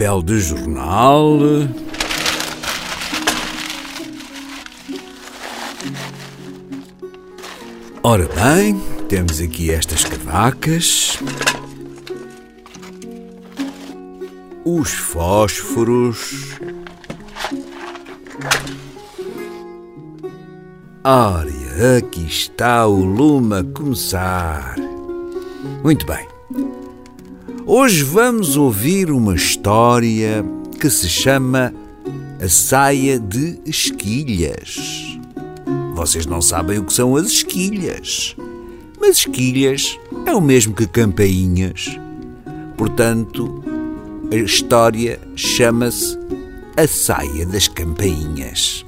papel de jornal. Ora bem, temos aqui estas cavacas. Os fósforos. Ora, aqui está o lume a começar. Muito bem. Hoje vamos ouvir uma história que se chama A Saia de Esquilhas. Vocês não sabem o que são as esquilhas. Mas esquilhas é o mesmo que campainhas. Portanto, a história chama-se A Saia das Campainhas.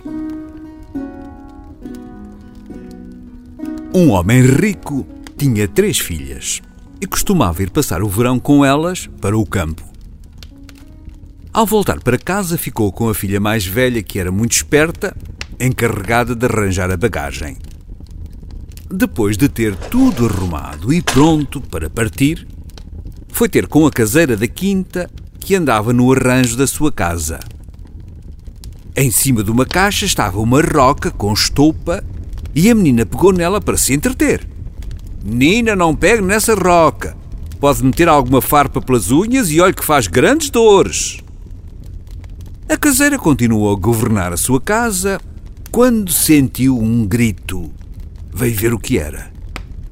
Um homem rico tinha três filhas e costumava ir passar o verão com elas para o campo. Ao voltar para casa, ficou com a filha mais velha, que era muito esperta encarregada de arranjar a bagagem. Depois de ter tudo arrumado e pronto para partir, foi ter com a caseira da quinta que andava no arranjo da sua casa. Em cima de uma caixa estava uma roca com estopa e a menina pegou nela para se entreter. Menina, não pegue nessa roca. Pode meter alguma farpa pelas unhas e olhe que faz grandes dores. A caseira continuou a governar a sua casa quando sentiu um grito, veio ver o que era.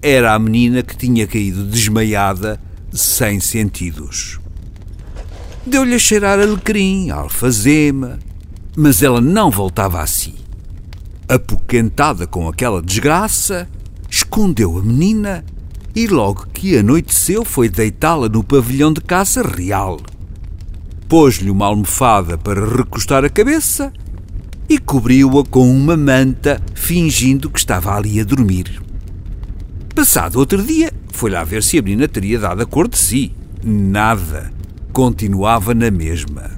Era a menina que tinha caído desmaiada, sem sentidos. Deu-lhe a cheirar alecrim, alfazema, mas ela não voltava a si. Apoquentada com aquela desgraça, escondeu a menina e logo que anoiteceu foi deitá-la no pavilhão de caça real. Pôs-lhe uma almofada para recostar a cabeça e cobriu-a com uma manta, fingindo que estava ali a dormir. Passado outro dia, foi lá ver se a menina teria dado a cor de si. Nada. Continuava na mesma.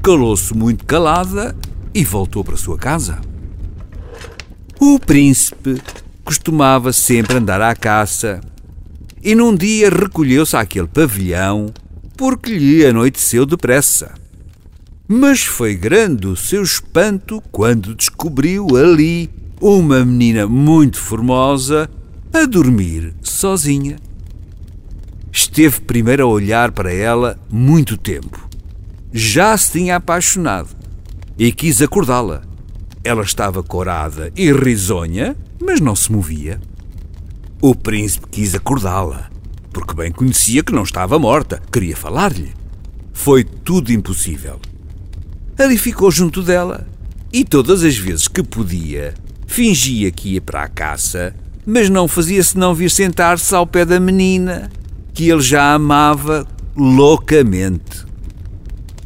Calou-se muito calada e voltou para sua casa. O príncipe costumava sempre andar à caça e num dia recolheu-se àquele pavilhão porque lhe anoiteceu depressa. Mas foi grande o seu espanto quando descobriu ali uma menina muito formosa a dormir sozinha. Esteve primeiro a olhar para ela muito tempo. Já se tinha apaixonado e quis acordá-la. Ela estava corada e risonha, mas não se movia. O príncipe quis acordá-la, porque bem conhecia que não estava morta, queria falar-lhe. Foi tudo impossível ali ficou junto dela e todas as vezes que podia, fingia que ia para a caça, mas não fazia senão vir sentar-se ao pé da menina, que ele já amava loucamente.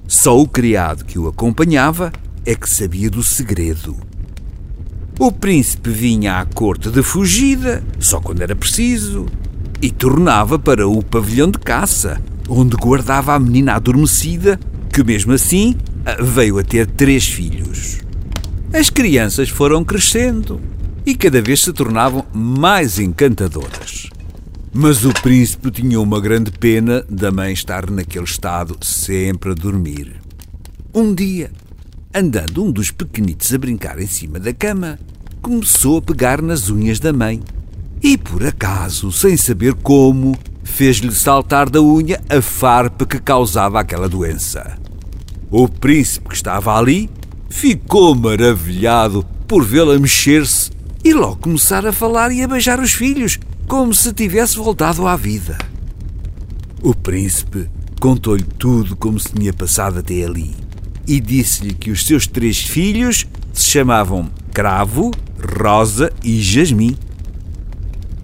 Só o criado que o acompanhava é que sabia do segredo. O príncipe vinha à corte de fugida, só quando era preciso, e tornava para o pavilhão de caça, onde guardava a menina adormecida, que mesmo assim veio a ter três filhos. As crianças foram crescendo e cada vez se tornavam mais encantadoras. Mas o príncipe tinha uma grande pena da mãe estar naquele estado sempre a dormir. Um dia, andando um dos pequenitos a brincar em cima da cama, começou a pegar nas unhas da mãe e, por acaso, sem saber como, fez-lhe saltar da unha a farpa que causava aquela doença. O príncipe que estava ali ficou maravilhado por vê-la mexer-se e logo começar a falar e a beijar os filhos, como se tivesse voltado à vida. O príncipe contou-lhe tudo como se tinha passado até ali e disse-lhe que os seus três filhos se chamavam Cravo, Rosa e Jasmim.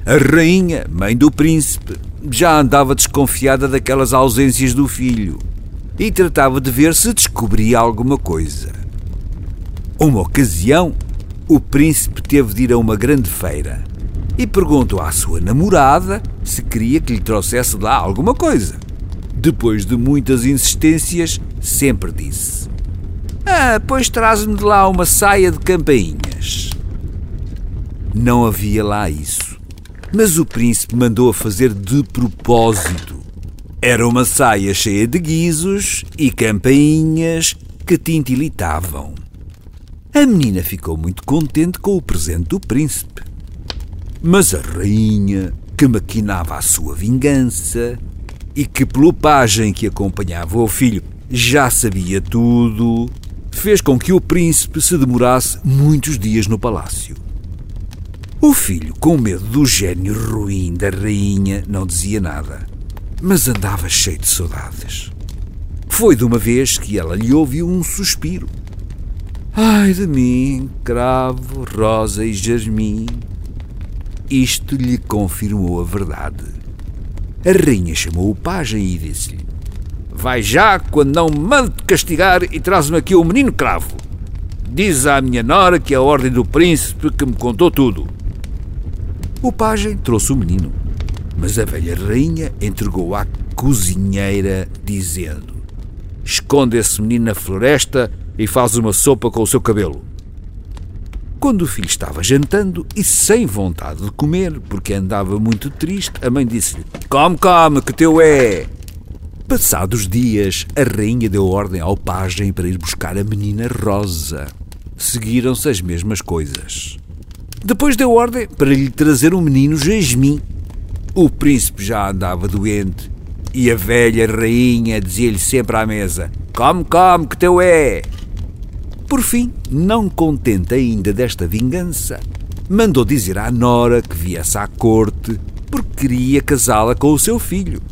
A rainha, mãe do príncipe, já andava desconfiada daquelas ausências do filho e tratava de ver se descobria alguma coisa. Uma ocasião, o príncipe teve de ir a uma grande feira e perguntou à sua namorada se queria que lhe trouxesse lá alguma coisa. Depois de muitas insistências, sempre disse: Pois traz-me de lá uma saia de campainhas. Não havia lá isso, mas o príncipe mandou a fazer de propósito Era uma saia cheia de guizos e campainhas que tintilitavam. A menina ficou muito contente com o presente do príncipe. Mas a rainha, que maquinava a sua vingança e que, pelo pajem que acompanhava o filho, já sabia tudo, fez com que o príncipe se demorasse muitos dias no palácio. O filho, com medo do gênio ruim da rainha, não dizia nada mas andava cheio de saudades. Foi de uma vez que ela lhe ouviu um suspiro. Ai de mim, cravo, rosa e jasmim. Isto lhe confirmou a verdade. A rainha chamou o pajem e disse-lhe: Vai já, quando não mande castigar, e traz-me aqui o menino cravo. Diz à minha nora que é a ordem do príncipe que me contou tudo. O pajem trouxe o menino mas a velha rainha entregou à cozinheira, dizendo: Esconde esse menino na floresta e faz uma sopa com o seu cabelo. Quando o filho estava jantando e sem vontade de comer, porque andava muito triste, a mãe disse-lhe: Come, come, que teu é! Passados dias, a rainha deu ordem ao pajem para ir buscar a menina Rosa. Seguiram-se as mesmas coisas. Depois deu ordem para lhe trazer um menino Jasmim, o príncipe já andava doente e a velha rainha dizia-lhe sempre à mesa: Come, come, que teu é! Por fim, não contente ainda desta vingança, mandou dizer à Nora que viesse à corte porque queria casá-la com o seu filho.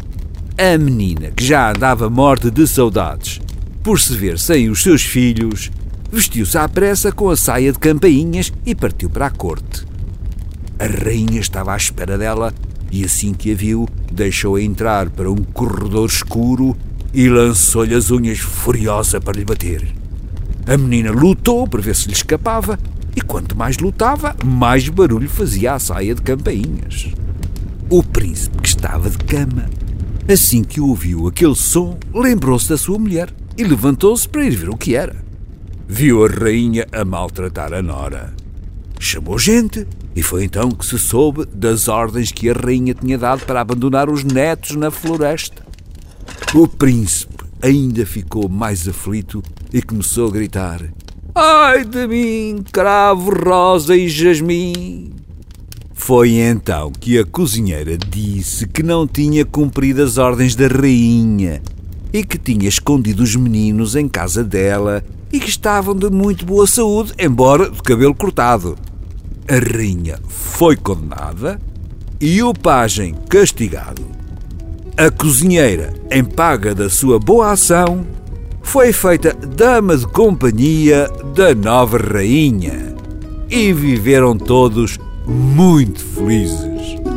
A menina, que já andava morta de saudades por se ver sem os seus filhos, vestiu-se à pressa com a saia de campainhas e partiu para a corte. A rainha estava à espera dela e assim que a viu, deixou-a entrar para um corredor escuro e lançou-lhe as unhas furiosa para lhe bater. A menina lutou para ver se lhe escapava e quanto mais lutava, mais barulho fazia a saia de campainhas. O príncipe, que estava de cama, assim que ouviu aquele som, lembrou-se da sua mulher e levantou-se para ir ver o que era. Viu a rainha a maltratar a nora. Chamou gente e foi então que se soube das ordens que a rainha tinha dado para abandonar os netos na floresta. O príncipe ainda ficou mais aflito e começou a gritar: Ai de mim, cravo, rosa e jasmim! Foi então que a cozinheira disse que não tinha cumprido as ordens da rainha e que tinha escondido os meninos em casa dela e que estavam de muito boa saúde, embora de cabelo cortado a rainha foi condenada e o pajem castigado. A cozinheira, em paga da sua boa ação, foi feita dama de companhia da nova rainha e viveram todos muito felizes.